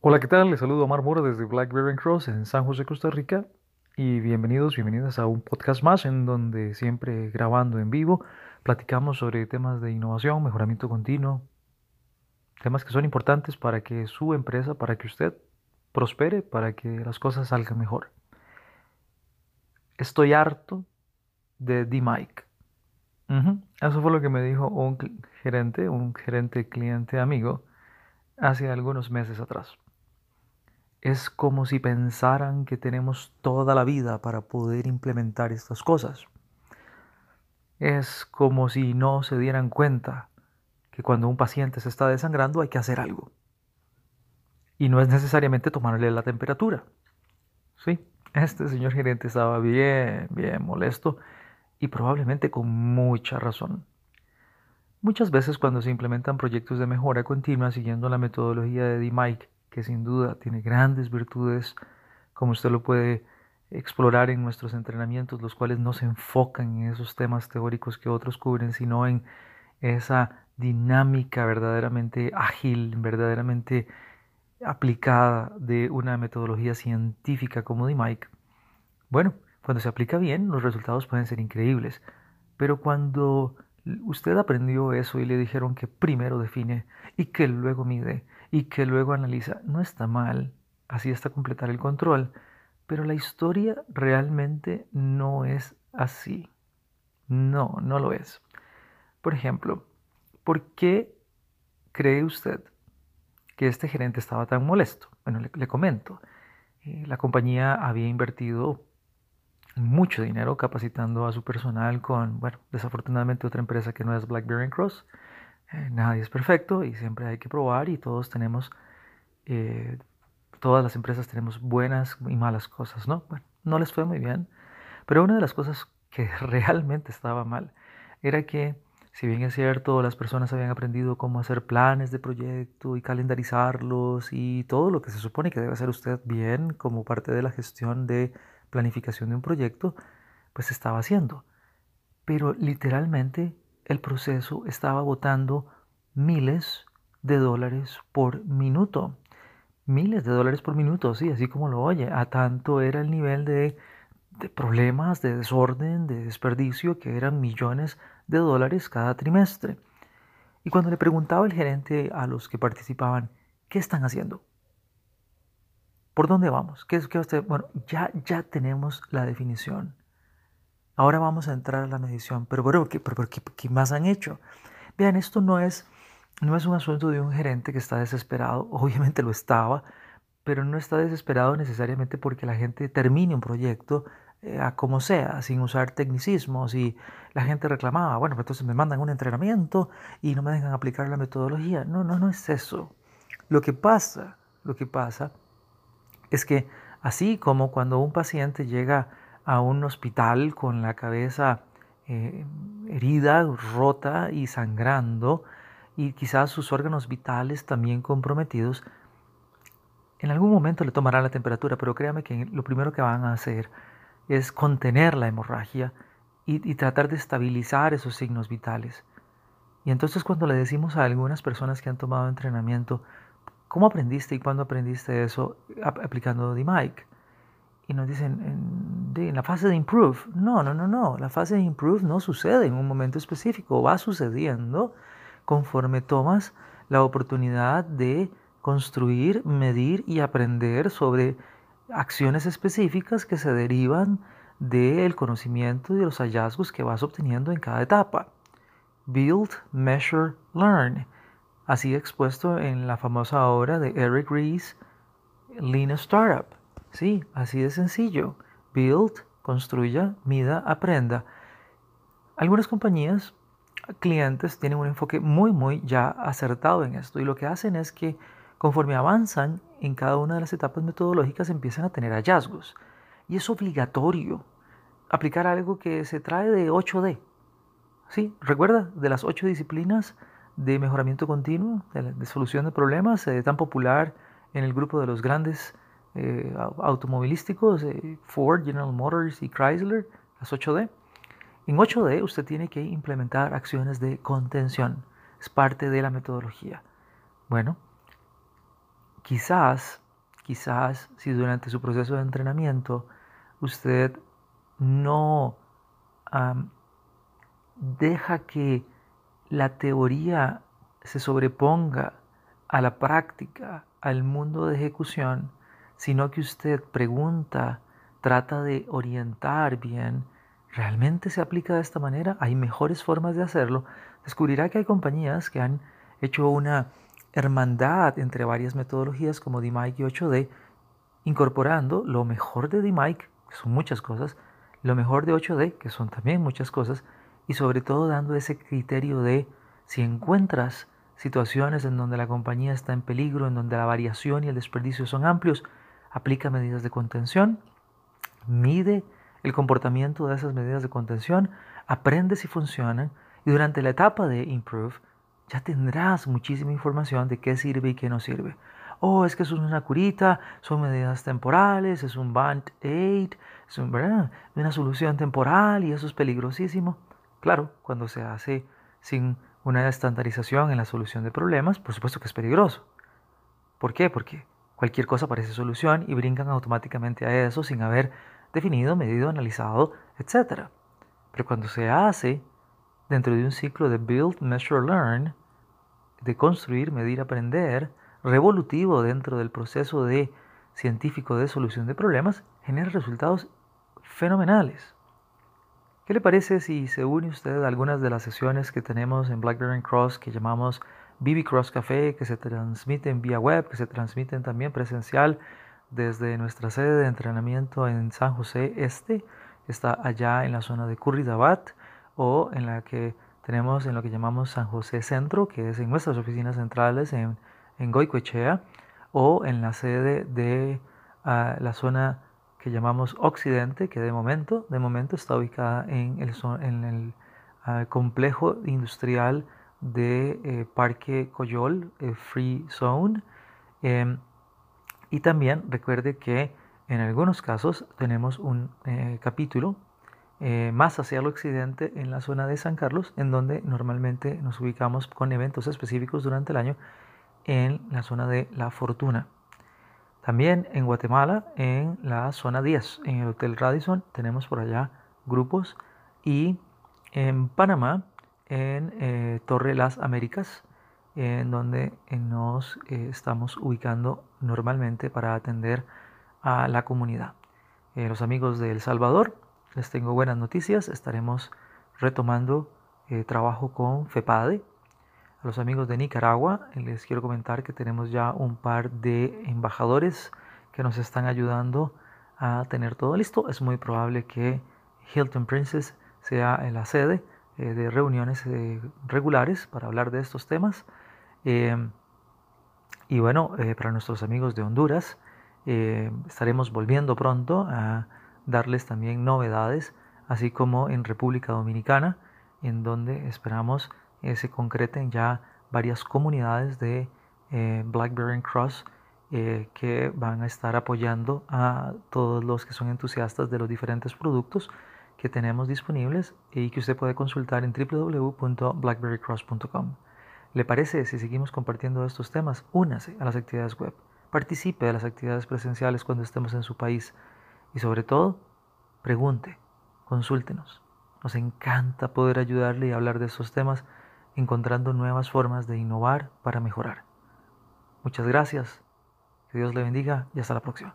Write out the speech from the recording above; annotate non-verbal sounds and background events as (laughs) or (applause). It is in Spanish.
Hola, ¿qué tal? Les saludo Omar Mora desde Blackberry Cross en San José, Costa Rica. Y bienvenidos, bienvenidas a un podcast más en donde siempre grabando en vivo platicamos sobre temas de innovación, mejoramiento continuo, temas que son importantes para que su empresa, para que usted prospere, para que las cosas salgan mejor. Estoy harto de D-Mike. Eso fue lo que me dijo un gerente, un gerente cliente amigo, hace algunos meses atrás. Es como si pensaran que tenemos toda la vida para poder implementar estas cosas. Es como si no se dieran cuenta que cuando un paciente se está desangrando hay que hacer algo. Y no es necesariamente tomarle la temperatura. Sí, este señor gerente estaba bien, bien molesto y probablemente con mucha razón. Muchas veces cuando se implementan proyectos de mejora continua siguiendo la metodología de D-Mike, que sin duda tiene grandes virtudes, como usted lo puede explorar en nuestros entrenamientos, los cuales no se enfocan en esos temas teóricos que otros cubren, sino en esa dinámica verdaderamente ágil, verdaderamente aplicada de una metodología científica como de Mike. Bueno, cuando se aplica bien, los resultados pueden ser increíbles, pero cuando usted aprendió eso y le dijeron que primero define y que luego mide y que luego analiza, no está mal, así hasta completar el control, pero la historia realmente no es así. No, no lo es. Por ejemplo, ¿por qué cree usted que este gerente estaba tan molesto? Bueno, le, comento. Eh, la compañía había invertido mucho dinero capacitando a su personal con, bueno, desafortunadamente otra empresa que no es BlackBerry Cross. Eh, nadie es perfecto y siempre hay que probar y todos tenemos, eh, todas las empresas tenemos buenas y malas cosas, ¿no? Bueno, no les fue muy bien, pero una de las cosas que (laughs) realmente estaba mal era que, si bien es cierto, las personas habían aprendido cómo hacer planes de proyecto y calendarizarlos y todo lo que se supone que debe hacer usted bien como parte de la gestión de planificación de un proyecto, pues estaba haciendo. Pero literalmente el proceso estaba botando miles de dólares por minuto. Miles de dólares por minuto, sí, así como lo oye. A tanto era el nivel de, de problemas, de desorden, de desperdicio, que eran millones de dólares cada trimestre. Y cuando le preguntaba el gerente a los que participaban, ¿qué están haciendo? ¿Por dónde vamos? ¿Qué es que usted? Bueno, ya, ya tenemos la definición. Ahora vamos a entrar a la medición. Pero, pero, ¿qué, pero, ¿qué, más han hecho? Vean, esto no es, no es un asunto de un gerente que está desesperado. (laughs) Obviamente lo estaba, pero no está desesperado necesariamente porque la gente termine un proyecto eh, a como sea, sin usar tecnicismos. Y la gente reclamaba, bueno, pues entonces me mandan un entrenamiento y no me dejan aplicar la metodología. No, no, no es eso. Lo que pasa, lo que pasa es que así como cuando un paciente llega a un hospital con la cabeza eh, herida, rota y sangrando, y quizás sus órganos vitales también comprometidos, en algún momento le tomará la temperatura, pero créame que lo primero que van a hacer es contener la hemorragia y tratar de estabilizar esos signos vitales. Y entonces cuando le decimos a algunas personas que han tomado entrenamiento, ¿Cómo aprendiste y cuándo aprendiste eso aplicando D-Mike? Y nos dicen, en, la fase de improve. No, no, no, no. La fase de improve no sucede en un momento específico. Va sucediendo conforme tomas la oportunidad de construir, medir y aprender sobre acciones específicas que se derivan del conocimiento y de los hallazgos que vas obteniendo en cada etapa. Build, measure, learn así expuesto en la famosa obra de Eric Ries, Lean Startup. Sí, así de sencillo. Build, construya, mida, aprenda. Algunas compañías, clientes, tienen un enfoque muy, muy ya acertado en esto y lo que hacen es que conforme avanzan en cada una de las etapas metodológicas empiezan a tener hallazgos. Y es obligatorio aplicar algo que se trae de 8D. ¿Sí? ¿Recuerda? De las 8 disciplinas de mejoramiento continuo, de, solución de problemas, eh, tan popular en el grupo de los grandes eh, automovilísticos, eh, Ford, General Motors y Chrysler, las 8D. En 8D usted tiene que implementar acciones de contención, es parte de la metodología. Bueno, quizás, quizás si durante su proceso de entrenamiento usted no deja que la teoría se sobreponga a la práctica, al mundo de ejecución, sino que usted pregunta, trata de orientar bien, ¿realmente se aplica de esta manera? ¿Hay mejores formas de hacerlo? Descubrirá que hay compañías que han hecho una hermandad entre varias metodologías como DMIC y 8D, incorporando lo mejor de DMIC, que son muchas cosas, lo mejor de 8D, que son también muchas cosas, y sobre todo dando ese criterio de si encuentras situaciones en donde la compañía está en peligro, en donde la variación y el desperdicio son amplios, aplica medidas de contención, mide el comportamiento de esas medidas de contención, aprende si funcionan y durante la etapa de improve ya tendrás muchísima información de qué sirve y qué no sirve. Oh, es que eso es una curita, son medidas temporales, es un band-aid, es una solución temporal y eso es peligrosísimo. Claro, cuando se hace sin una estandarización en la solución de problemas, por supuesto que es peligroso. ¿Por qué? Porque cualquier cosa parece solución y brincan automáticamente a eso sin haber definido, medido, analizado, etc. Pero cuando se hace dentro de un ciclo de build, measure, learn, de construir, medir, aprender, revolutivo dentro del proceso de científico de solución de problemas, genera resultados fenomenales. ¿Qué le parece si se une usted a algunas de las sesiones que tenemos en Blackberry Cross que llamamos BB Cross Café, que se transmiten vía web, que se transmiten también presencial desde nuestra sede de entrenamiento en San José Este, que está allá en la zona de Curridabat, o en la que tenemos en lo que llamamos San José Centro, que es en nuestras oficinas centrales en, en Goicoechea, o en la sede de uh, la zona llamamos Occidente, que de momento, de momento está ubicada en el, ah, complejo industrial de eh, Parque Coyol, eh, Free Zone. Em, y también recuerde que en algunos casos tenemos un eh, capítulo más hacia el occidente en la zona de San Carlos, en donde normalmente nos ubicamos con eventos específicos durante el año en la zona de La Fortuna. También en Guatemala, en la zona 10, en el Hotel Radisson, tenemos por allá grupos. Y en Panamá, en eh, Torre Las Américas, en donde eh, nos eh, estamos ubicando normalmente para atender a la comunidad. los amigos de El Salvador, les tengo buenas noticias. Estaremos retomando trabajo con FEPADE, a los amigos de Nicaragua les quiero comentar que tenemos ya un par de embajadores que nos están ayudando a tener todo listo. Es muy probable que Hilton Princess sea la sede eh, de reuniones eh, regulares para hablar de estos temas. Em, y bueno, eh, para nuestros amigos de Honduras, estaremos volviendo pronto a darles también novedades, así como en República Dominicana, en donde esperamos eh, se concreten ya varias comunidades de eh, Blackberry Cross eh, que van a estar apoyando a todos los que son entusiastas de los diferentes productos que tenemos disponibles y que usted puede consultar en www.blackberrycross.com. ¿Le parece si seguimos compartiendo estos temas? Únase a las actividades web, participe de las actividades presenciales cuando estemos en su país y sobre todo, pregunte, consúltenos. Nos encanta poder ayudarle y hablar de estos temas encontrando nuevas formas de innovar para mejorar. Muchas gracias, que Dios le bendiga y hasta la próxima.